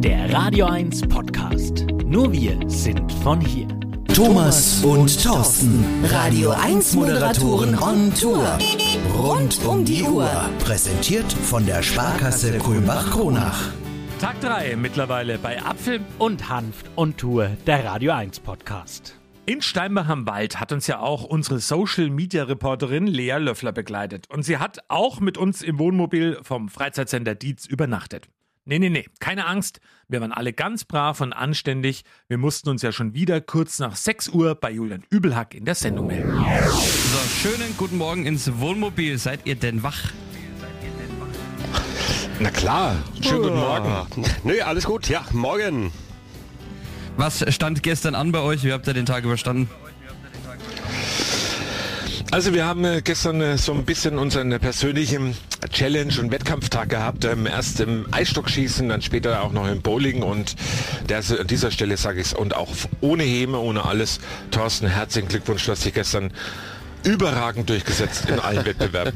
Der Radio 1 Podcast. Nur wir sind von hier. Thomas und Thorsten, Radio 1 Moderatoren on Tour. Rund um die Uhr. Präsentiert von der Sparkasse Kulmbach-Kronach. Tag 3 mittlerweile bei Apfel und Hanft und Tour, der Radio 1 Podcast. In Steinbach am Wald hat uns ja auch unsere Social Media Reporterin Lea Löffler begleitet. Und sie hat auch mit uns im Wohnmobil vom Freizeitcenter Dietz übernachtet. Nee, nee, nee, keine Angst. Wir waren alle ganz brav und anständig. Wir mussten uns ja schon wieder kurz nach 6 Uhr bei Julian Übelhack in der Sendung melden. So, schönen guten Morgen ins Wohnmobil. Seid ihr denn wach? Na klar. Schönen guten Morgen. Nö, alles gut. Ja, morgen. Was stand gestern an bei euch? Wie habt ihr den Tag überstanden? Also wir haben äh, gestern äh, so ein bisschen unseren persönlichen Challenge- und Wettkampftag gehabt. Ähm, erst im Eisstockschießen, dann später auch noch im Bowling und der, an dieser Stelle sage ich es und auch ohne Häme, ohne alles. Thorsten, herzlichen Glückwunsch, dass dich gestern überragend durchgesetzt in allen Wettbewerben.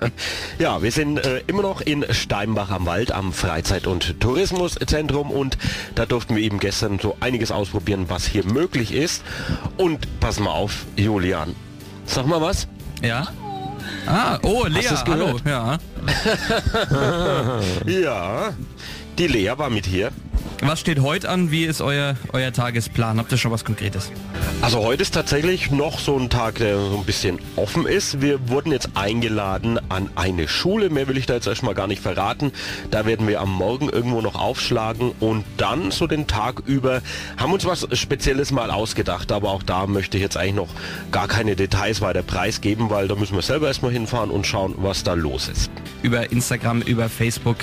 ja, wir sind äh, immer noch in Steinbach am Wald am Freizeit- und Tourismuszentrum und da durften wir eben gestern so einiges ausprobieren, was hier möglich ist. Und pass mal auf, Julian, sag mal was. Ja. Ah, oh, Lea, hallo. Ja. ja, die Lea war mit hier. Was steht heute an? Wie ist euer, euer Tagesplan? Habt ihr schon was Konkretes? Also heute ist tatsächlich noch so ein Tag, der so ein bisschen offen ist. Wir wurden jetzt eingeladen an eine Schule. Mehr will ich da jetzt erstmal gar nicht verraten. Da werden wir am Morgen irgendwo noch aufschlagen und dann so den Tag über haben uns was Spezielles mal ausgedacht. Aber auch da möchte ich jetzt eigentlich noch gar keine Details weiter preisgeben, weil da müssen wir selber erstmal hinfahren und schauen, was da los ist. Über Instagram, über Facebook.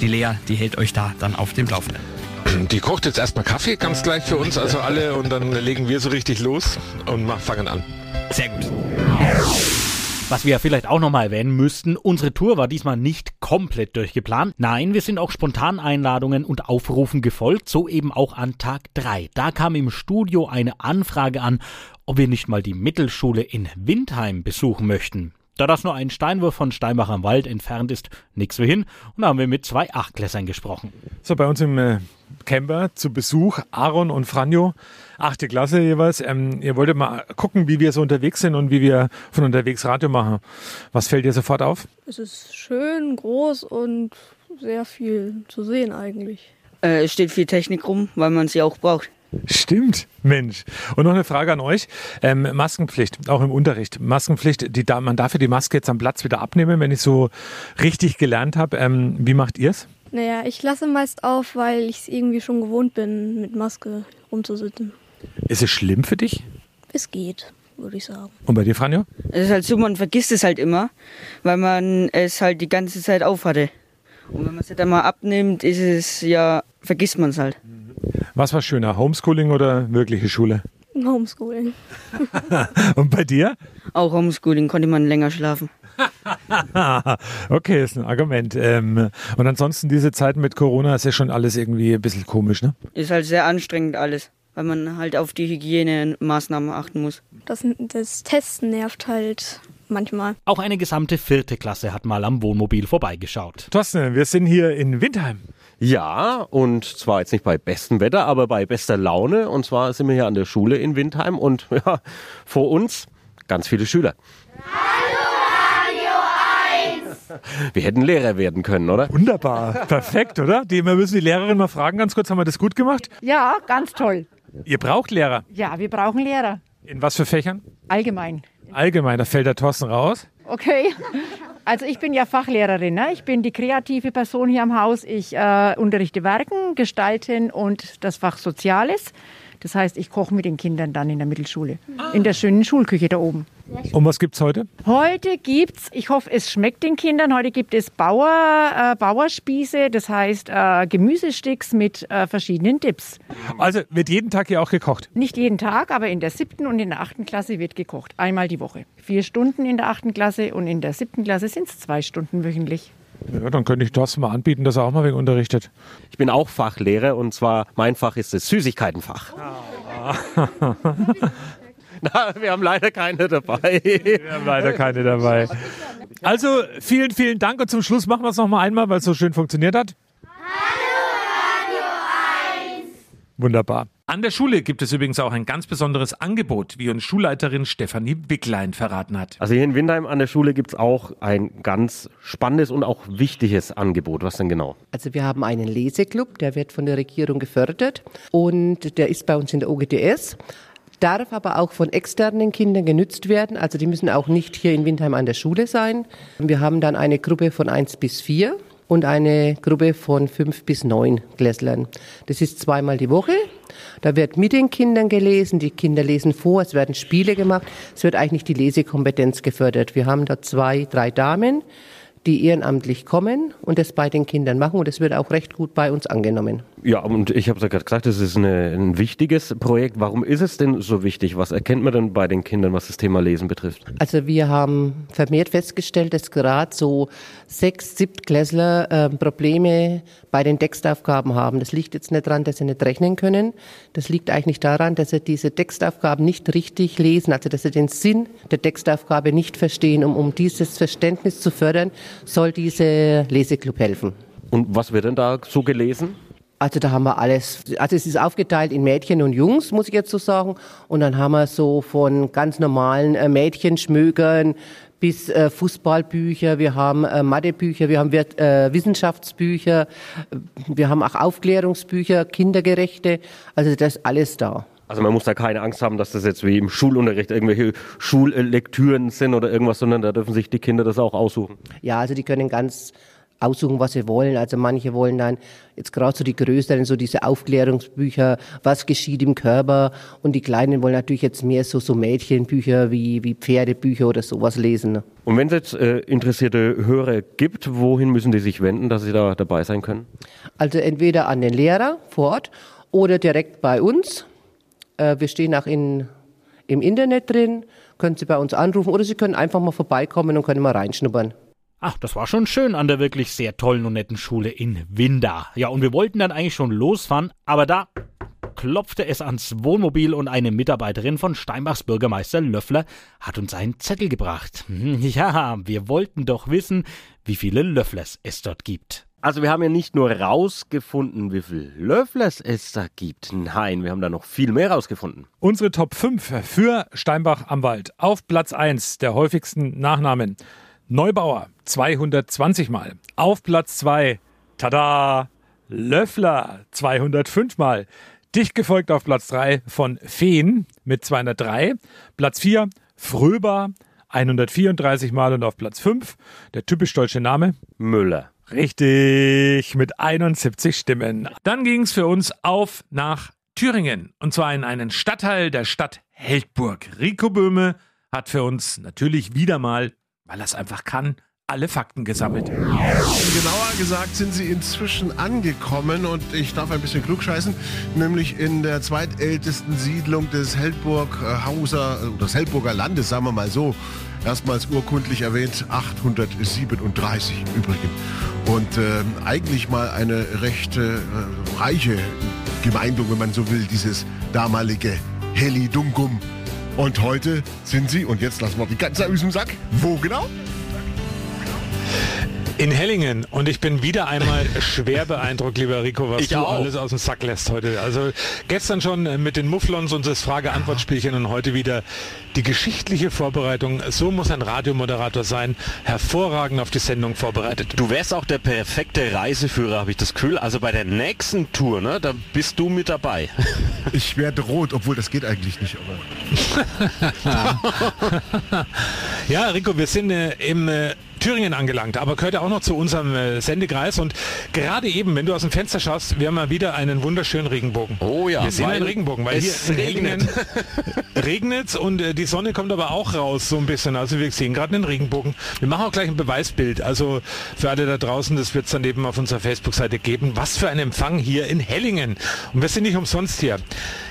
Die Lea, die hält euch da dann auf dem Laufenden. Die kocht jetzt erstmal Kaffee ganz gleich für uns, also alle, und dann legen wir so richtig los und fangen an. Sehr gut. Was wir vielleicht auch nochmal erwähnen müssten, unsere Tour war diesmal nicht komplett durchgeplant. Nein, wir sind auch spontan Einladungen und Aufrufen gefolgt, so eben auch an Tag 3. Da kam im Studio eine Anfrage an, ob wir nicht mal die Mittelschule in Windheim besuchen möchten. Da das nur ein Steinwurf von Steinbach am Wald entfernt ist, nix wie hin. Und da haben wir mit zwei Achtklässern gesprochen. So, bei uns im äh, Camper zu Besuch Aaron und Franjo, achte Klasse jeweils. Ähm, ihr wolltet mal gucken, wie wir so unterwegs sind und wie wir von unterwegs Radio machen. Was fällt dir sofort auf? Es ist schön, groß und sehr viel zu sehen eigentlich. Äh, es steht viel Technik rum, weil man sie auch braucht. Stimmt, Mensch. Und noch eine Frage an euch. Ähm, Maskenpflicht, auch im Unterricht. Maskenpflicht, die, man darf ja die Maske jetzt am Platz wieder abnehmen, wenn ich so richtig gelernt habe. Ähm, wie macht ihr es? Naja, ich lasse meist auf, weil ich es irgendwie schon gewohnt bin, mit Maske rumzusitzen. Ist es schlimm für dich? Es geht, würde ich sagen. Und bei dir, Franjo? Es ist halt so, man vergisst es halt immer, weil man es halt die ganze Zeit aufhatte. Und wenn man es dann mal abnimmt, ist es ja, vergisst man es halt. Was war schöner, Homeschooling oder wirkliche Schule? Homeschooling. Und bei dir? Auch Homeschooling, konnte man länger schlafen. okay, ist ein Argument. Ähm, und ansonsten diese Zeit mit Corona ist ja schon alles irgendwie ein bisschen komisch, ne? Ist halt sehr anstrengend alles, weil man halt auf die Hygienemaßnahmen achten muss. Das, das Testen nervt halt manchmal. Auch eine gesamte vierte Klasse hat mal am Wohnmobil vorbeigeschaut. Thorsten, wir sind hier in Windheim. Ja, und zwar jetzt nicht bei bestem Wetter, aber bei bester Laune. Und zwar sind wir hier an der Schule in Windheim und ja, vor uns ganz viele Schüler. Hallo Radio 1! Wir hätten Lehrer werden können, oder? Wunderbar, perfekt, oder? Die, wir müssen die Lehrerin mal fragen, ganz kurz, haben wir das gut gemacht? Ja, ganz toll. Ihr braucht Lehrer? Ja, wir brauchen Lehrer. In was für Fächern? Allgemein. Allgemein, da fällt der Thorsten raus. Okay. Also ich bin ja Fachlehrerin. Ne? Ich bin die kreative Person hier am Haus. Ich äh, unterrichte Werken, Gestalten und das Fach Soziales. Das heißt, ich koche mit den Kindern dann in der Mittelschule. In der schönen Schulküche da oben. Und was gibt's heute? Heute gibt's, ich hoffe, es schmeckt den Kindern. Heute gibt es Bauer, äh, Bauerspieße, das heißt äh, Gemüsesticks mit äh, verschiedenen Dips. Also wird jeden Tag hier auch gekocht? Nicht jeden Tag, aber in der siebten und in der achten Klasse wird gekocht. Einmal die Woche. Vier Stunden in der achten Klasse und in der siebten Klasse sind es zwei Stunden wöchentlich. Ja, dann könnte ich das mal anbieten, dass er auch mal wegen unterrichtet. Ich bin auch Fachlehrer und zwar mein Fach ist das Süßigkeitenfach. Na, wir haben leider keine dabei. Wir haben leider keine dabei. Also vielen, vielen Dank und zum Schluss machen wir es noch mal einmal, weil es so schön funktioniert hat. Hallo Wunderbar. An der Schule gibt es übrigens auch ein ganz besonderes Angebot, wie uns Schulleiterin Stefanie Wicklein verraten hat. Also hier in Windheim an der Schule gibt es auch ein ganz spannendes und auch wichtiges Angebot. Was denn genau? Also wir haben einen Leseklub, der wird von der Regierung gefördert und der ist bei uns in der OGTS darf aber auch von externen Kindern genützt werden. Also die müssen auch nicht hier in Windheim an der Schule sein. Wir haben dann eine Gruppe von eins bis vier und eine Gruppe von fünf bis neun Klässlern. Das ist zweimal die Woche. Da wird mit den Kindern gelesen, die Kinder lesen vor, es werden Spiele gemacht, es wird eigentlich die Lesekompetenz gefördert. Wir haben da zwei, drei Damen, die ehrenamtlich kommen und das bei den Kindern machen und es wird auch recht gut bei uns angenommen. Ja, und ich habe es ja gerade gesagt, das ist eine, ein wichtiges Projekt. Warum ist es denn so wichtig? Was erkennt man denn bei den Kindern, was das Thema Lesen betrifft? Also wir haben vermehrt festgestellt, dass gerade so sechs, siebtklässler äh, Probleme bei den Textaufgaben haben. Das liegt jetzt nicht daran, dass sie nicht rechnen können. Das liegt eigentlich daran, dass sie diese Textaufgaben nicht richtig lesen, also dass sie den Sinn der Textaufgabe nicht verstehen. Um, um dieses Verständnis zu fördern, soll diese Leseklub helfen. Und was wird denn da so gelesen? Also da haben wir alles. Also es ist aufgeteilt in Mädchen und Jungs, muss ich jetzt so sagen. Und dann haben wir so von ganz normalen äh, Mädchenschmögern bis äh, Fußballbücher, wir haben äh, Mathebücher, wir haben äh, Wissenschaftsbücher, wir haben auch Aufklärungsbücher, kindergerechte. Also das ist alles da. Also man muss da keine Angst haben, dass das jetzt wie im Schulunterricht irgendwelche Schullektüren sind oder irgendwas, sondern da dürfen sich die Kinder das auch aussuchen. Ja, also die können ganz aussuchen, was sie wollen. Also manche wollen dann jetzt gerade so die Größeren, so diese Aufklärungsbücher, was geschieht im Körper und die Kleinen wollen natürlich jetzt mehr so, so Mädchenbücher wie, wie Pferdebücher oder sowas lesen. Und wenn es jetzt äh, interessierte Hörer gibt, wohin müssen die sich wenden, dass sie da dabei sein können? Also entweder an den Lehrer vor Ort oder direkt bei uns. Äh, wir stehen auch in, im Internet drin, können Sie bei uns anrufen oder Sie können einfach mal vorbeikommen und können mal reinschnuppern. Ach, das war schon schön an der wirklich sehr tollen und netten Schule in Winda. Ja, und wir wollten dann eigentlich schon losfahren, aber da klopfte es ans Wohnmobil und eine Mitarbeiterin von Steinbachs Bürgermeister Löffler hat uns einen Zettel gebracht. Ja, wir wollten doch wissen, wie viele Löfflers es dort gibt. Also wir haben ja nicht nur rausgefunden, wie viele Löfflers es da gibt. Nein, wir haben da noch viel mehr rausgefunden. Unsere Top 5 für Steinbach am Wald. Auf Platz 1 der häufigsten Nachnamen. Neubauer 220 Mal. Auf Platz 2, tada, Löffler 205 Mal. Dicht gefolgt auf Platz 3 von Feen mit 203. Platz 4, Fröber 134 Mal und auf Platz 5 der typisch deutsche Name Müller. Richtig, mit 71 Stimmen. Dann ging es für uns auf nach Thüringen und zwar in einen Stadtteil der Stadt Heldburg. Rico Böhme hat für uns natürlich wieder mal weil er einfach kann, alle Fakten gesammelt. Genauer gesagt sind sie inzwischen angekommen und ich darf ein bisschen klugscheißen, nämlich in der zweitältesten Siedlung des Heldburghauser, äh, des Heldburger Landes, sagen wir mal so. Erstmals urkundlich erwähnt, 837 im Übrigen. Und äh, eigentlich mal eine recht äh, reiche Gemeindung, wenn man so will, dieses damalige Helidungum und heute sind sie, und jetzt lassen wir die ganze aus dem Sack. Wo genau? In Hellingen. Und ich bin wieder einmal schwer beeindruckt, lieber Rico, was ich du auch. alles aus dem Sack lässt heute. Also gestern schon mit den Mufflons und das Frage-Antwort-Spielchen und heute wieder die geschichtliche Vorbereitung. So muss ein Radiomoderator sein. Hervorragend auf die Sendung vorbereitet. Du wärst auch der perfekte Reiseführer, habe ich das Gefühl. Also bei der nächsten Tour, ne, da bist du mit dabei. Ich werde rot, obwohl das geht eigentlich nicht. ja, Rico, wir sind äh, im äh, Thüringen angelangt, aber gehört ja auch noch zu unserem äh, Sendekreis. Und gerade eben, wenn du aus dem Fenster schaust, wir haben mal wieder einen wunderschönen Regenbogen. Oh ja. Wir sehen einen Regenbogen, weil hier regnet. regnet und äh, die Sonne kommt aber auch raus so ein bisschen. Also wir sehen gerade einen Regenbogen. Wir machen auch gleich ein Beweisbild. Also für alle da draußen, das wird es dann eben auf unserer Facebook-Seite geben. Was für ein Empfang hier in Hellingen. Und wir sind nicht umsonst hier.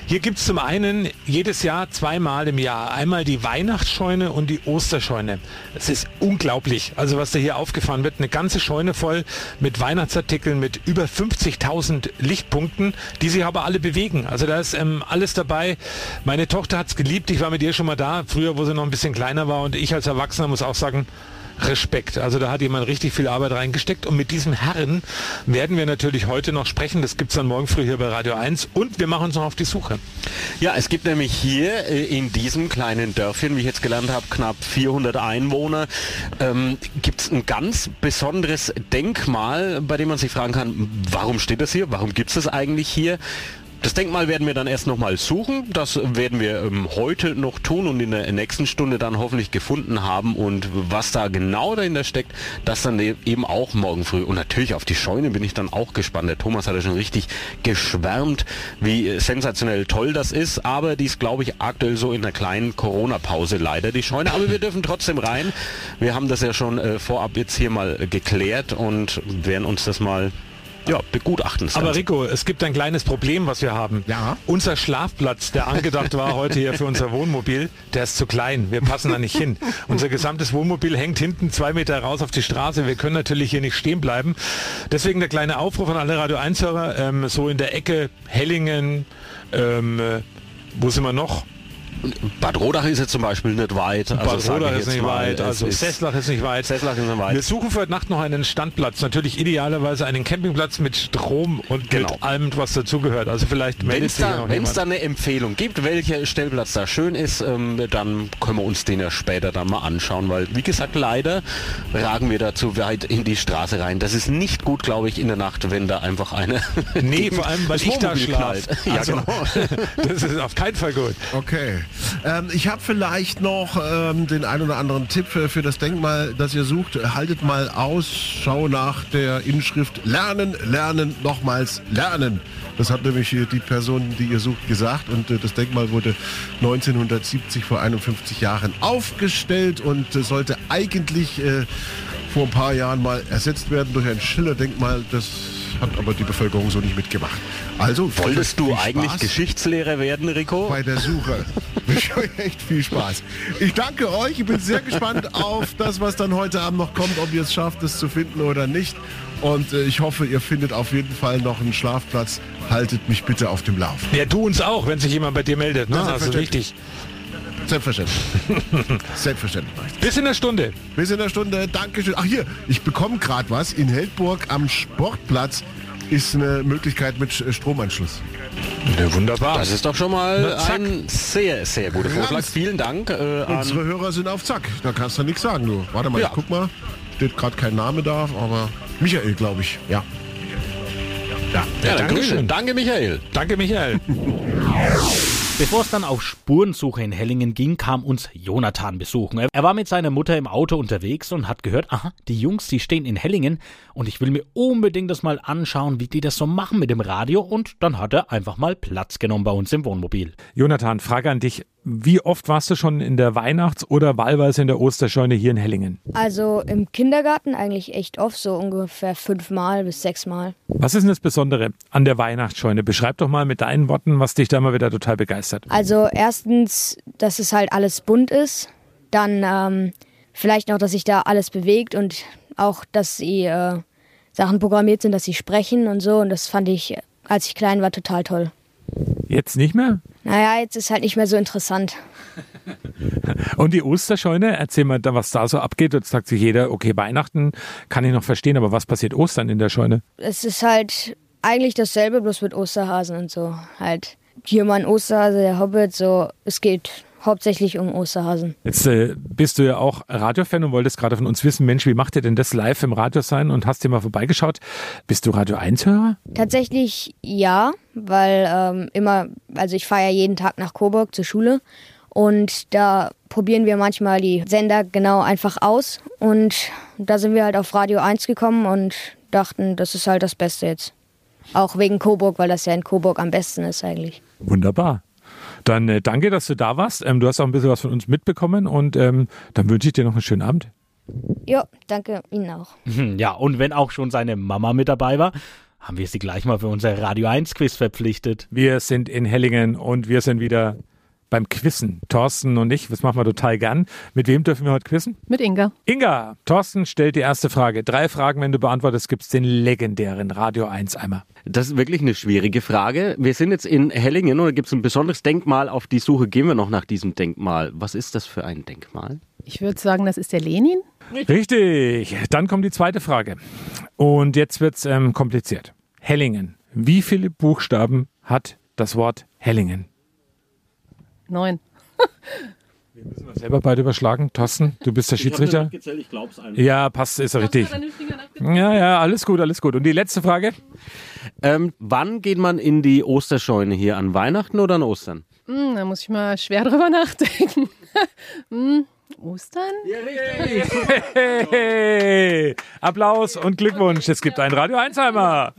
Hier gibt es zum einen jedes Jahr zweimal im Jahr einmal die Weihnachtsscheune und die Osterscheune. Es ist unglaublich, also was da hier aufgefahren wird. Eine ganze Scheune voll mit Weihnachtsartikeln mit über 50.000 Lichtpunkten, die sich aber alle bewegen. Also da ist ähm, alles dabei. Meine Tochter hat es geliebt. Ich war mit ihr schon mal da, früher, wo sie noch ein bisschen kleiner war. Und ich als Erwachsener muss auch sagen, Respekt. Also da hat jemand richtig viel Arbeit reingesteckt und mit diesem Herren werden wir natürlich heute noch sprechen. Das gibt es dann morgen früh hier bei Radio 1 und wir machen uns noch auf die Suche. Ja, es gibt nämlich hier äh, in diesem kleinen Dörfchen, wie ich jetzt gelernt habe, knapp 400 Einwohner, ähm, gibt es ein ganz besonderes Denkmal, bei dem man sich fragen kann, warum steht das hier? Warum gibt es das eigentlich hier? Das Denkmal werden wir dann erst nochmal suchen. Das werden wir ähm, heute noch tun und in der nächsten Stunde dann hoffentlich gefunden haben. Und was da genau dahinter steckt, das dann e- eben auch morgen früh. Und natürlich auf die Scheune bin ich dann auch gespannt. Der Thomas hat ja schon richtig geschwärmt, wie sensationell toll das ist. Aber die ist, glaube ich, aktuell so in einer kleinen Corona-Pause leider, die Scheune. Aber wir dürfen trotzdem rein. Wir haben das ja schon äh, vorab jetzt hier mal geklärt und werden uns das mal ja, begutachten. Aber Rico, es gibt ein kleines Problem, was wir haben. Ja. Unser Schlafplatz, der angedacht war heute hier für unser Wohnmobil, der ist zu klein. Wir passen da nicht hin. Unser gesamtes Wohnmobil hängt hinten zwei Meter raus auf die Straße. Wir können natürlich hier nicht stehen bleiben. Deswegen der kleine Aufruf an alle Radio 1-Hörer, ähm, so in der Ecke Hellingen, ähm, äh, wo sind wir noch? Bad Rodach ist jetzt zum Beispiel nicht weit. Also Bad Rodach ist nicht mal, weit, also ist Sesslach ist nicht weit. Sesslach ist nicht weit. Wir suchen für heute Nacht noch einen Standplatz. Natürlich idealerweise einen Campingplatz mit Strom und Genau. mit allem, was dazugehört. Also vielleicht Wenn es da, da eine Empfehlung gibt, welcher Stellplatz da schön ist, ähm, dann können wir uns den ja später dann mal anschauen, weil wie gesagt, leider ragen wir da zu weit in die Straße rein. Das ist nicht gut, glaube ich, in der Nacht, wenn da einfach eine... Nee, vor allem, weil ich da schlafe. knallt. Ja, Also, genau. das ist auf keinen Fall gut. Okay. Ähm, ich habe vielleicht noch ähm, den ein oder anderen Tipp für, für das Denkmal, das ihr sucht. Haltet mal Ausschau nach der Inschrift Lernen, Lernen, nochmals Lernen. Das hat nämlich die Person, die ihr sucht, gesagt. Und äh, das Denkmal wurde 1970 vor 51 Jahren aufgestellt und äh, sollte eigentlich äh, vor ein paar Jahren mal ersetzt werden durch ein Schiller-Denkmal. Das hat aber die Bevölkerung so nicht mitgemacht. Also Wolltest du eigentlich Spaß Geschichtslehrer werden, Rico? bei der Suche. Ich euch echt viel Spaß. Ich danke euch. Ich bin sehr gespannt auf das, was dann heute Abend noch kommt, ob ihr es schafft, es zu finden oder nicht. Und äh, ich hoffe, ihr findet auf jeden Fall noch einen Schlafplatz. Haltet mich bitte auf dem Lauf. Ja, du uns auch, wenn sich jemand bei dir meldet. Ne? Ja, Also selbstverständlich. Selbstverständlich. Selbstverständlich. Bis in der Stunde. Bis in der Stunde. Dankeschön. Ach hier, ich bekomme gerade was. In Heldburg am Sportplatz ist eine Möglichkeit mit Sch- Stromanschluss. Ja, wunderbar. Das ist doch schon mal Na, ein sehr, sehr guter Vorschlag. Ganz- Vielen Dank äh, Unsere an... Hörer sind auf Zack. Da kannst du nichts sagen, du. Warte mal, Ja. ich guck mal. Steht gerade kein Name da, aber Michael, glaube ich. Ja. Ja, Ja, danke danke, schön. danke, Michael. Danke, Michael. Bevor es dann auf Spurensuche in Hellingen ging, kam uns Jonathan besuchen. Er- war mit seiner Mutter im Auto unterwegs und hat gehört, aha, die Jungs, die stehen in Hellingen und ich will mir unbedingt das mal anschauen, wie die das so machen mit dem Radio und dann hat er einfach mal Platz genommen bei uns im Wohnmobil. Jonathan, Frage an dich. Wie oft warst du schon in der Weihnachts- oder wahlweise in der Osterscheune hier in Hellingen? Also im Kindergarten eigentlich echt oft, so ungefähr fünfmal bis sechsmal. Was ist denn das Besondere an der Weihnachtsscheune? Beschreib doch mal mit deinen Worten, was dich da mal wieder total begeistert. Also erstens, dass es halt alles bunt ist. Dann ähm, vielleicht noch, dass sich da alles bewegt und auch, dass sie äh, Sachen programmiert sind, dass sie sprechen und so. Und das fand ich, als ich klein war, total toll. Jetzt nicht mehr? Naja, jetzt ist halt nicht mehr so interessant. Und die Osterscheune, erzähl mal, was da so abgeht. Jetzt sagt sich jeder, okay, Weihnachten kann ich noch verstehen, aber was passiert Ostern in der Scheune? Es ist halt eigentlich dasselbe, bloß mit Osterhasen und so. Halt hier mal ein Osterhase, der Hobbit, so. Es geht hauptsächlich um Osterhasen. Jetzt äh, bist du ja auch Radiofan und wolltest gerade von uns wissen, Mensch, wie macht ihr denn das live im Radio sein und hast dir mal vorbeigeschaut? Bist du Radio 1-Hörer? Tatsächlich ja, weil ähm, immer, also ich fahre ja jeden Tag nach Coburg zur Schule und da probieren wir manchmal die Sender genau einfach aus und da sind wir halt auf Radio 1 gekommen und dachten, das ist halt das Beste jetzt. Auch wegen Coburg, weil das ja in Coburg am besten ist eigentlich. Wunderbar. Dann äh, danke, dass du da warst. Ähm, du hast auch ein bisschen was von uns mitbekommen und ähm, dann wünsche ich dir noch einen schönen Abend. Ja, danke Ihnen auch. Hm, Ja, und wenn auch schon seine Mama mit dabei war, haben wir sie gleich mal für unser Radio 1 Quiz verpflichtet. Wir sind in Hellingen und wir sind wieder beim Quizzen. Thorsten und ich, das machen wir total gern. Mit wem dürfen wir heute quizzen? Mit Inga. Inga, Thorsten stellt die erste Frage. Drei Fragen, wenn du beantwortest, gibt's den legendären Radio 1 Eimer. Das ist wirklich eine schwierige Frage. Wir sind jetzt in Hellingen und da gibt es ein besonderes Denkmal. Auf die Suche gehen wir noch nach diesem Denkmal. Was ist das für ein Denkmal? Ich würde sagen, das ist der Lenin. Richtig. Dann kommt die zweite Frage. Und jetzt wird's ähm, kompliziert. Hellingen. Wie viele Buchstaben hat das Wort Hellingen? Neun. Wir müssen wir selber beide überschlagen. Thorsten, du bist der Schiedsrichter. Ich gezählt, ich glaub's einfach. Ja, passt, ist richtig. Ja, ja, alles gut, alles gut. Und die letzte Frage? Ähm, wann geht man in die Osterscheune hier? An Weihnachten oder an Ostern? Hm, da muss ich mal schwer drüber nachdenken. hm, Ostern? Hey, Applaus und Glückwunsch. Es gibt einen Radio Einsheimer.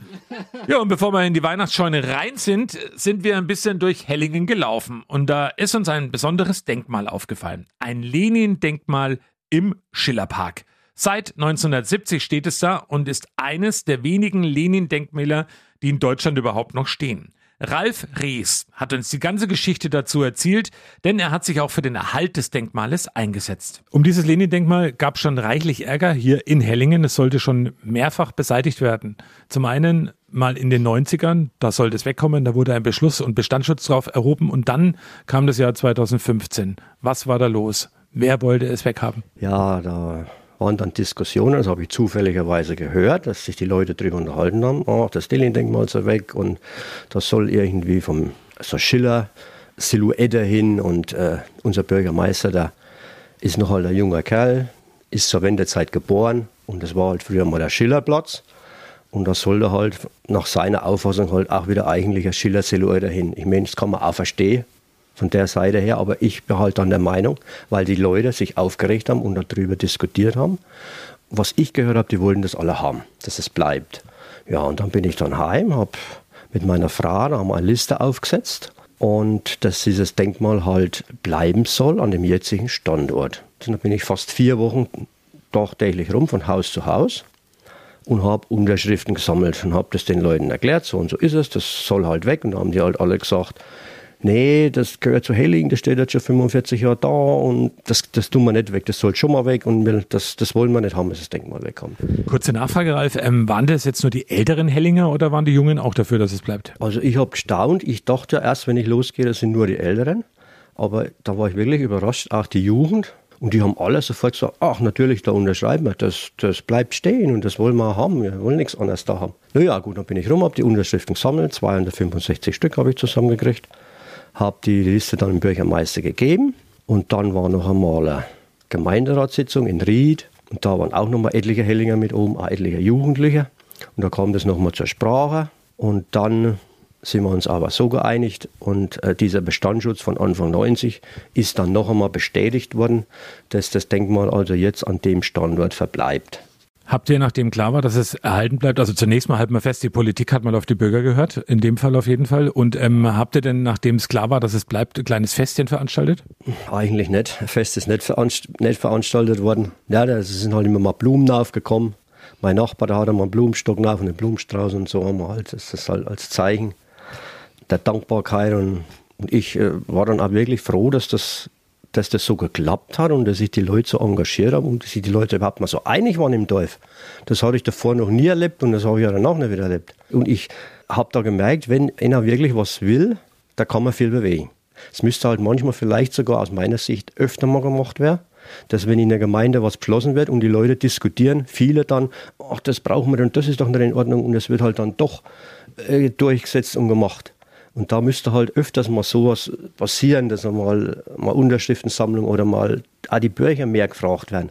Ja, und bevor wir in die Weihnachtsscheune rein sind, sind wir ein bisschen durch Hellingen gelaufen. Und da ist uns ein besonderes Denkmal aufgefallen. Ein Lenin-Denkmal im Schillerpark. Seit 1970 steht es da und ist eines der wenigen Lenin-Denkmäler, die in Deutschland überhaupt noch stehen. Ralf Rees hat uns die ganze Geschichte dazu erzählt, denn er hat sich auch für den Erhalt des Denkmales eingesetzt. Um dieses Lenin-Denkmal gab es schon reichlich Ärger hier in Hellingen. Es sollte schon mehrfach beseitigt werden. Zum einen mal in den 90ern, da sollte es wegkommen, da wurde ein Beschluss und Bestandsschutz drauf erhoben und dann kam das Jahr 2015. Was war da los? Wer wollte es weghaben? Ja, da waren dann Diskussionen, das habe ich zufälligerweise gehört, dass sich die Leute darüber unterhalten haben, oh, das Stalin-Denkmal soll weg und das soll irgendwie vom so Schiller-Silhouette hin und äh, unser Bürgermeister, der ist noch halt ein junger Kerl, ist zur Wendezeit geboren und das war halt früher mal der Schillerplatz und das sollte halt nach seiner Auffassung halt auch wieder eigentlich ein Schiller-Silhouette hin. Ich meine, das kann man auch verstehen, von der Seite her, aber ich bin halt dann der Meinung, weil die Leute sich aufgeregt haben und darüber diskutiert haben. Was ich gehört habe, die wollten das alle haben, dass es bleibt. Ja, und dann bin ich dann heim, habe mit meiner Frau da haben eine Liste aufgesetzt und dass dieses Denkmal halt bleiben soll an dem jetzigen Standort. Dann bin ich fast vier Wochen tagtäglich rum von Haus zu Haus und habe Unterschriften gesammelt und habe das den Leuten erklärt, so und so ist es, das soll halt weg. Und dann haben die halt alle gesagt, nee, das gehört zu Helling, das steht jetzt schon 45 Jahre da und das, das tun wir nicht weg, das soll schon mal weg und das, das wollen wir nicht haben, dass das Denkmal wegkommt. Kurze Nachfrage, Ralf, ähm, waren das jetzt nur die älteren Hellinger oder waren die Jungen auch dafür, dass es bleibt? Also ich habe gestaunt, ich dachte ja erst, wenn ich losgehe, das sind nur die Älteren, aber da war ich wirklich überrascht, auch die Jugend. Und die haben alle sofort gesagt, ach natürlich, da unterschreiben wir, das, das bleibt stehen und das wollen wir haben, wir wollen nichts anderes da haben. Naja gut, dann bin ich rum, habe die Unterschriften gesammelt, 265 Stück habe ich zusammengekriegt habe die Liste dann dem Bürgermeister gegeben und dann war noch einmal eine Gemeinderatssitzung in Ried und da waren auch noch mal etliche Hellinger mit oben, auch etliche Jugendliche und da kam das noch mal zur Sprache und dann sind wir uns aber so geeinigt und äh, dieser Bestandsschutz von Anfang 90 ist dann noch einmal bestätigt worden, dass das Denkmal also jetzt an dem Standort verbleibt. Habt ihr, nachdem klar war, dass es erhalten bleibt, also zunächst mal halten wir fest, die Politik hat mal auf die Bürger gehört, in dem Fall auf jeden Fall. Und ähm, habt ihr denn, nachdem es klar war, dass es bleibt, ein kleines Festchen veranstaltet? Eigentlich nicht. Fest ist nicht, veranst nicht veranstaltet worden. Ja, da sind halt immer mal Blumen aufgekommen. Mein Nachbar, da hat er mal einen Blumenstock auf und einen Blumenstrauß und so haben halt. Das ist halt als Zeichen der Dankbarkeit. Und, und ich äh, war dann auch wirklich froh, dass das dass das so geklappt hat und dass sich die Leute so engagiert haben und dass sich die Leute überhaupt mal so einig waren im Dorf. Das hatte ich davor noch nie erlebt und das habe ich ja danach nicht wieder erlebt. Und ich habe da gemerkt, wenn einer wirklich was will, da kann man viel bewegen. Es müsste halt manchmal vielleicht sogar aus meiner Sicht öfter mal gemacht werden, dass wenn in der Gemeinde was beschlossen wird und die Leute diskutieren, viele dann, ach, das brauchen wir und das ist doch nicht in Ordnung und es wird halt dann doch äh, durchgesetzt und gemacht. Und da müsste halt öfters mal sowas passieren, dass mal, mal Unterschriftensammlung oder mal auch die Bürger mehr gefragt werden.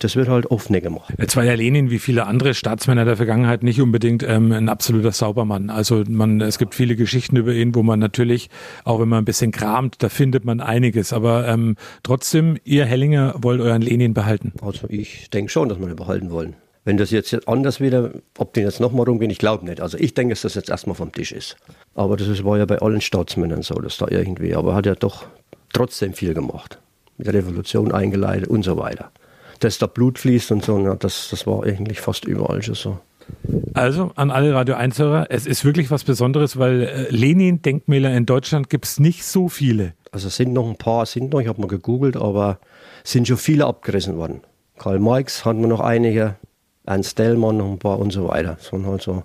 Das wird halt oft nicht gemacht. Jetzt war ja Lenin wie viele andere Staatsmänner der Vergangenheit nicht unbedingt ähm, ein absoluter Saubermann. Also man, es gibt viele Geschichten über ihn, wo man natürlich, auch wenn man ein bisschen kramt, da findet man einiges. Aber ähm, trotzdem, ihr Hellinger wollt euren Lenin behalten. Also ich denke schon, dass wir ihn behalten wollen. Wenn das jetzt anders wieder, ob die jetzt nochmal rumgehen, ich glaube nicht. Also ich denke, dass das jetzt erstmal vom Tisch ist. Aber das war ja bei allen Staatsmännern so, dass da irgendwie, aber er hat ja doch trotzdem viel gemacht. Mit der Revolution eingeleitet und so weiter. Dass da Blut fließt und so, ja, das, das war eigentlich fast überall schon so. Also an alle Radio 1-Hörer, es ist wirklich was Besonderes, weil äh, Lenin-Denkmäler in Deutschland gibt es nicht so viele. Also es sind noch ein paar, sind noch, ich habe mal gegoogelt, aber sind schon viele abgerissen worden. Karl Marx hatten wir noch einige, Ernst Dellmann und ein paar und so weiter. So halt so.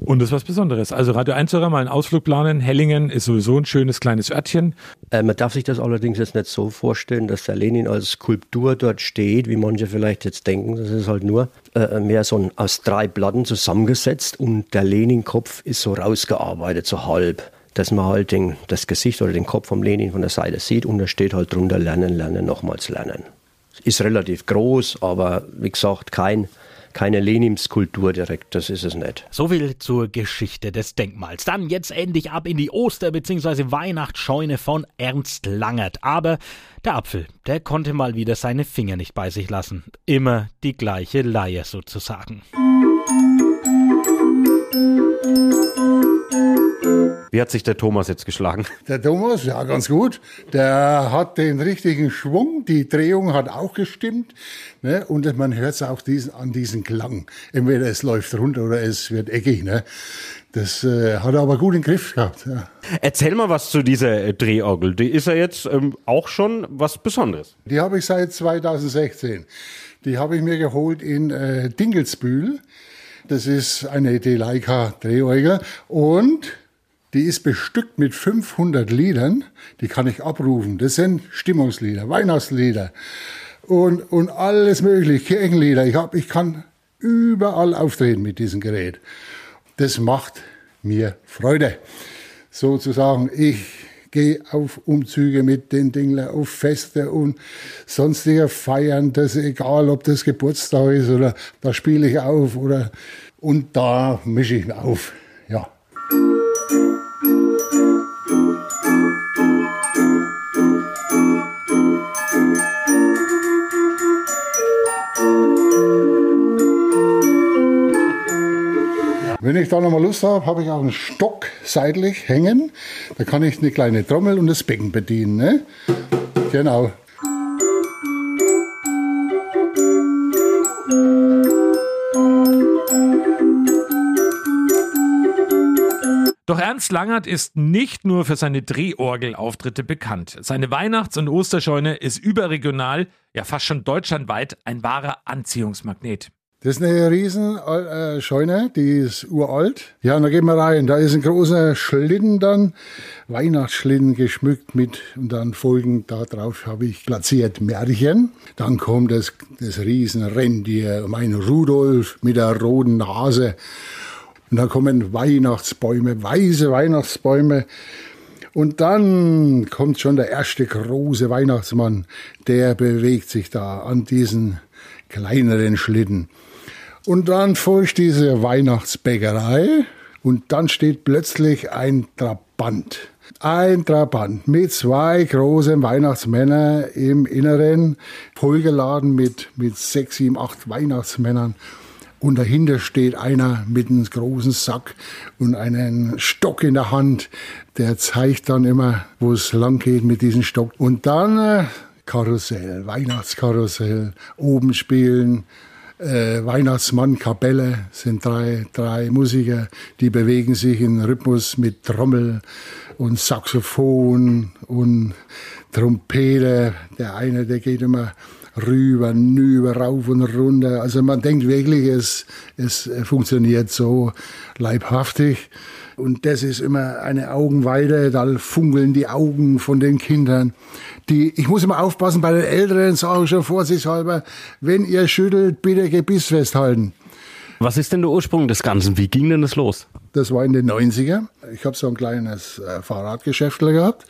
Und das ist was Besonderes. Also Radio 1 mal einen Ausflug planen. Hellingen ist sowieso ein schönes kleines Örtchen. Äh, man darf sich das allerdings jetzt nicht so vorstellen, dass der Lenin als Skulptur dort steht, wie manche vielleicht jetzt denken. Das ist halt nur äh, mehr so ein, aus drei Platten zusammengesetzt und der Lenin-Kopf ist so rausgearbeitet, so halb. Dass man halt den, das Gesicht oder den Kopf vom Lenin von der Seite sieht und da steht halt drunter Lernen, Lernen, nochmals Lernen. Ist relativ groß, aber wie gesagt, kein keine Lenin-Skulptur direkt, das ist es nicht. So viel zur Geschichte des Denkmals. Dann jetzt endlich ab in die Oster- bzw. Weihnachtsscheune von Ernst Langert. Aber der Apfel, der konnte mal wieder seine Finger nicht bei sich lassen. Immer die gleiche Leier sozusagen. Wie hat sich der Thomas jetzt geschlagen? Der Thomas, ja, ganz gut. Der hat den richtigen Schwung, die Drehung hat auch gestimmt. Ne? Und man hört es auch diesen, an diesem Klang. Entweder es läuft runter oder es wird eckig. Ne? Das äh, hat er aber gut im Griff gehabt. Ja. Erzähl mal was zu dieser äh, Drehorgel. Die ist ja jetzt ähm, auch schon was Besonderes. Die habe ich seit 2016. Die habe ich mir geholt in äh, Dingelsbühl. Das ist eine Deleika Drehorgel und die ist bestückt mit 500 Liedern, die kann ich abrufen. Das sind Stimmungslieder, Weihnachtslieder und, und alles mögliche, Kirchenlieder. Ich, hab, ich kann überall auftreten mit diesem Gerät. Das macht mir Freude. Sozusagen, ich gehe auf Umzüge mit den Dingler, auf Feste und sonstige Feiern. Das egal, ob das Geburtstag ist oder da spiele ich auf oder und da mische ich auf. Ja. Wenn ich da nochmal Lust habe, habe ich auch einen Stock seitlich hängen. Da kann ich eine kleine Trommel und das Becken bedienen. Ne? Genau. Doch Ernst Langert ist nicht nur für seine Drehorgelauftritte bekannt. Seine Weihnachts- und Osterscheune ist überregional, ja fast schon deutschlandweit, ein wahrer Anziehungsmagnet. Das ist eine riesen äh, Scheune, die ist uralt. Ja, und da gehen wir rein. Da ist ein großer Schlitten dann, Weihnachtsschlitten geschmückt mit, und dann folgen da drauf habe ich platziert Märchen. Dann kommt das, das riesen Rentier, mein Rudolf mit der roten Nase. Und dann kommen Weihnachtsbäume, weiße Weihnachtsbäume. Und dann kommt schon der erste große Weihnachtsmann, der bewegt sich da an diesen kleineren Schlitten. Und dann folgt diese Weihnachtsbäckerei und dann steht plötzlich ein Trabant. Ein Trabant mit zwei großen Weihnachtsmännern im Inneren, vollgeladen mit, mit sechs, sieben, acht Weihnachtsmännern. Und dahinter steht einer mit einem großen Sack und einen Stock in der Hand. Der zeigt dann immer, wo es lang geht mit diesem Stock. Und dann äh, Karussell, Weihnachtskarussell, oben spielen, äh, Weihnachtsmann, Kapelle sind drei, drei Musiker, die bewegen sich in Rhythmus mit Trommel und Saxophon und Trompete. Der eine, der geht immer rüber, nüber, rauf und runter. Also man denkt wirklich, es, es funktioniert so leibhaftig. Und das ist immer eine Augenweide, da funkeln die Augen von den Kindern. Die, ich muss immer aufpassen, bei den Älteren sage ich schon vorsichtshalber, wenn ihr schüttelt, bitte Gebiss festhalten. Was ist denn der Ursprung des Ganzen? Wie ging denn das los? Das war in den 90er. Ich habe so ein kleines äh, Fahrradgeschäft gehabt.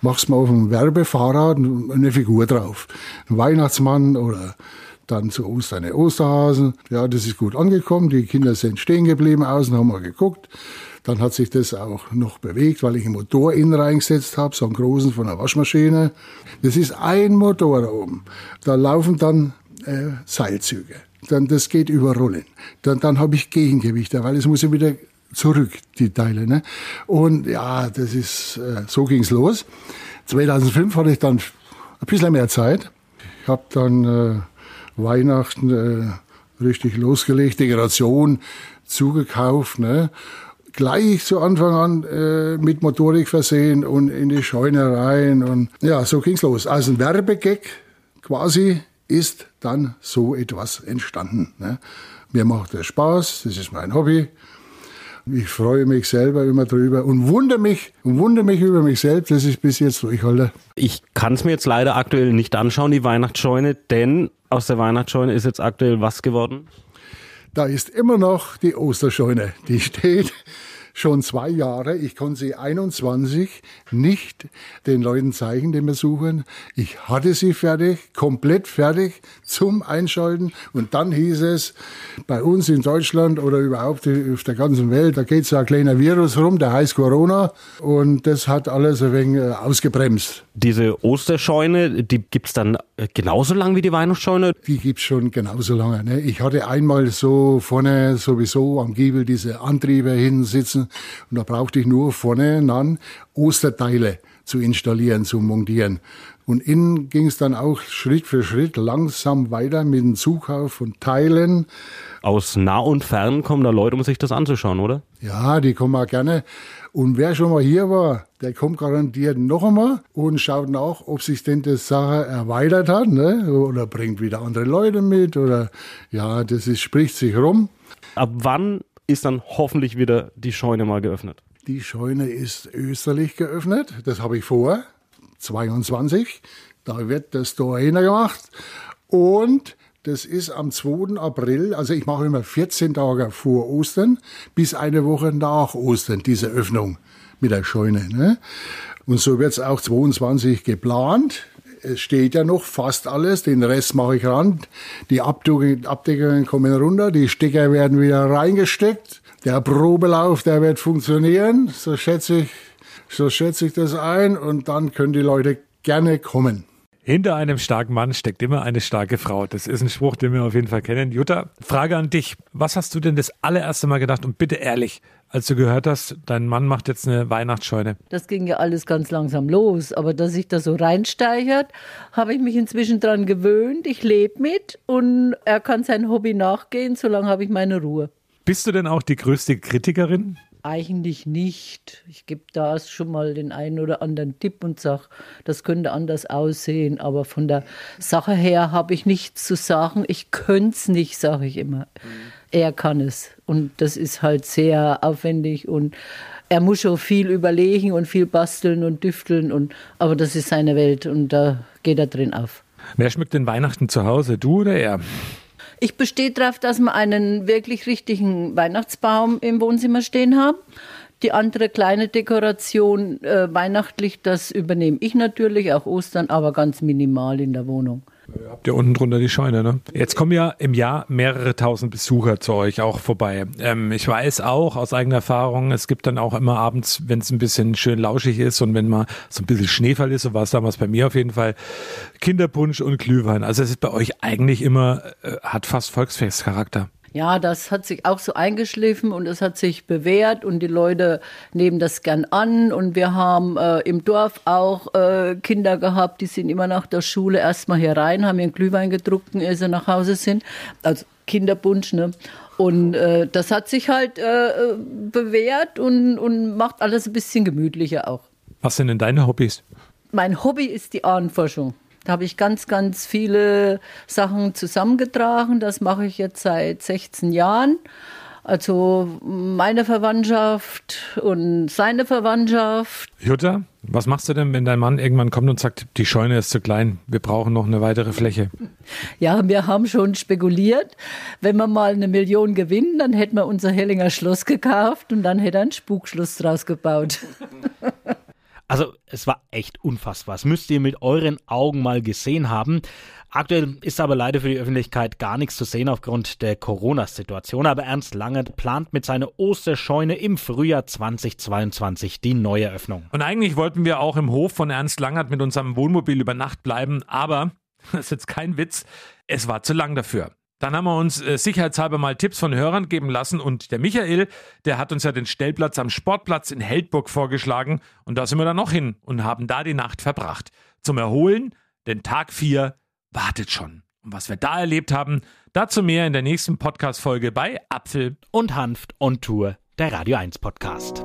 Mach's mal auf dem Werbefahrrad eine Figur drauf. Ein Weihnachtsmann oder dann zu Ostern eine Osterhasen. Ja, das ist gut angekommen. Die Kinder sind stehen geblieben außen, haben mal geguckt. Dann hat sich das auch noch bewegt, weil ich einen Motor innen reingesetzt habe, so einen großen von der Waschmaschine. Das ist ein Motor da oben. Da laufen dann äh, Seilzüge. Dann das geht über Rollen. Dann, dann habe ich Gegengewichte, weil es muss ja wieder zurück, die Teile. Ne? Und ja, das ist, äh, so ging's los. 2005 hatte ich dann ein bisschen mehr Zeit. Ich habe dann äh, Weihnachten äh, richtig losgelegt, Dekoration zugekauft. Ne? Gleich zu Anfang an äh, mit Motorik versehen und in die Scheune rein. Und ja, so ging's los. Also ein Werbegag quasi ist dann so etwas entstanden. Ne? Mir macht das Spaß, das ist mein Hobby. Ich freue mich selber immer drüber und wundere mich und wundere mich über mich selbst, dass ich bis jetzt durchhalte. Ich kann es mir jetzt leider aktuell nicht anschauen, die Weihnachtsscheune, denn aus der Weihnachtsscheune ist jetzt aktuell was geworden? Da ist immer noch die Osterscheune. Die steht schon zwei Jahre. Ich konnte sie 21 nicht den Leuten zeigen, den Besuchern. Ich hatte sie fertig, komplett fertig zum Einschalten. Und dann hieß es, bei uns in Deutschland oder überhaupt auf der ganzen Welt, da geht so ein kleiner Virus rum, der heißt Corona. Und das hat alles ein wenig äh, ausgebremst. Diese Osterscheune, die gibt's dann äh, genauso lang wie die Weihnachtsscheune? Die gibt's schon genauso lange. Ne? Ich hatte einmal so vorne sowieso am Giebel diese Antriebe hinsitzen und da brauchte ich nur vorne dann Osterteile zu installieren, zu montieren. Und innen ging es dann auch Schritt für Schritt langsam weiter mit dem Zukauf von Teilen. Aus nah und fern kommen da Leute, um sich das anzuschauen, oder? Ja, die kommen auch gerne. Und wer schon mal hier war, der kommt garantiert noch einmal und schaut nach, ob sich denn die Sache erweitert hat, ne? oder bringt wieder andere Leute mit, oder ja, das ist, spricht sich rum. Ab wann ist dann hoffentlich wieder die Scheune mal geöffnet. Die Scheune ist österlich geöffnet, das habe ich vor, 22. Da wird das Tor gemacht und das ist am 2. April, also ich mache immer 14 Tage vor Ostern bis eine Woche nach Ostern, diese Öffnung mit der Scheune. Ne? Und so wird es auch 22 geplant. Es steht ja noch fast alles, den Rest mache ich ran. Die Abdeckungen kommen runter, die Stecker werden wieder reingesteckt. Der Probelauf, der wird funktionieren, so schätze ich, so schätze ich das ein und dann können die Leute gerne kommen. Hinter einem starken Mann steckt immer eine starke Frau. Das ist ein Spruch, den wir auf jeden Fall kennen. Jutta, Frage an dich. Was hast du denn das allererste Mal gedacht? Und bitte ehrlich, als du gehört hast, dein Mann macht jetzt eine Weihnachtsscheune. Das ging ja alles ganz langsam los. Aber dass sich da so reinsteigert, habe ich mich inzwischen dran gewöhnt. Ich lebe mit und er kann sein Hobby nachgehen. Solange habe ich meine Ruhe. Bist du denn auch die größte Kritikerin? Eigentlich nicht. Ich gebe da schon mal den einen oder anderen Tipp und sage, das könnte anders aussehen. Aber von der Sache her habe ich nichts zu sagen. Ich könnte es nicht, sage ich immer. Mhm. Er kann es. Und das ist halt sehr aufwendig und er muss schon viel überlegen und viel basteln und düfteln. Und, aber das ist seine Welt und da geht er drin auf. Wer schmückt denn Weihnachten zu Hause, du oder er? Ich bestehe darauf, dass wir einen wirklich richtigen Weihnachtsbaum im Wohnzimmer stehen haben. Die andere kleine Dekoration äh, weihnachtlich, das übernehme ich natürlich, auch Ostern, aber ganz minimal in der Wohnung. Ihr habt ja unten drunter die Scheune, ne? Jetzt kommen ja im Jahr mehrere tausend Besucher zu euch auch vorbei. Ähm, ich weiß auch aus eigener Erfahrung, es gibt dann auch immer abends, wenn es ein bisschen schön lauschig ist und wenn mal so ein bisschen Schneefall ist, so war es damals bei mir auf jeden Fall, Kinderpunsch und Glühwein. Also es ist bei euch eigentlich immer, äh, hat fast Volksfestcharakter. Ja, das hat sich auch so eingeschliffen und es hat sich bewährt und die Leute nehmen das gern an. Und wir haben äh, im Dorf auch äh, Kinder gehabt, die sind immer nach der Schule erstmal hier rein, haben ihren Glühwein gedruckt, ehe sie nach Hause sind. Also Kinderbunsch, ne? Und äh, das hat sich halt äh, bewährt und, und macht alles ein bisschen gemütlicher auch. Was sind denn deine Hobbys? Mein Hobby ist die Ahnenforschung. Da habe ich ganz, ganz viele Sachen zusammengetragen. Das mache ich jetzt seit 16 Jahren. Also meine Verwandtschaft und seine Verwandtschaft. Jutta, was machst du denn, wenn dein Mann irgendwann kommt und sagt, die Scheune ist zu klein, wir brauchen noch eine weitere Fläche? Ja, wir haben schon spekuliert, wenn wir mal eine Million gewinnen, dann hätten wir unser Hellinger Schloss gekauft und dann hätte er ein Spukschloss draus gebaut. Also es war echt unfassbar. Das müsst ihr mit euren Augen mal gesehen haben. Aktuell ist aber leider für die Öffentlichkeit gar nichts zu sehen aufgrund der Corona-Situation. Aber Ernst Langert plant mit seiner Osterscheune im Frühjahr 2022 die Neueröffnung. Und eigentlich wollten wir auch im Hof von Ernst Langert mit unserem Wohnmobil über Nacht bleiben. Aber, das ist jetzt kein Witz, es war zu lang dafür. Dann haben wir uns äh, sicherheitshalber mal Tipps von Hörern geben lassen und der Michael, der hat uns ja den Stellplatz am Sportplatz in Heldburg vorgeschlagen und da sind wir dann noch hin und haben da die Nacht verbracht. Zum Erholen, denn Tag 4 wartet schon. Und was wir da erlebt haben, dazu mehr in der nächsten Podcast-Folge bei Apfel und Hanft on Tour, der Radio 1 Podcast.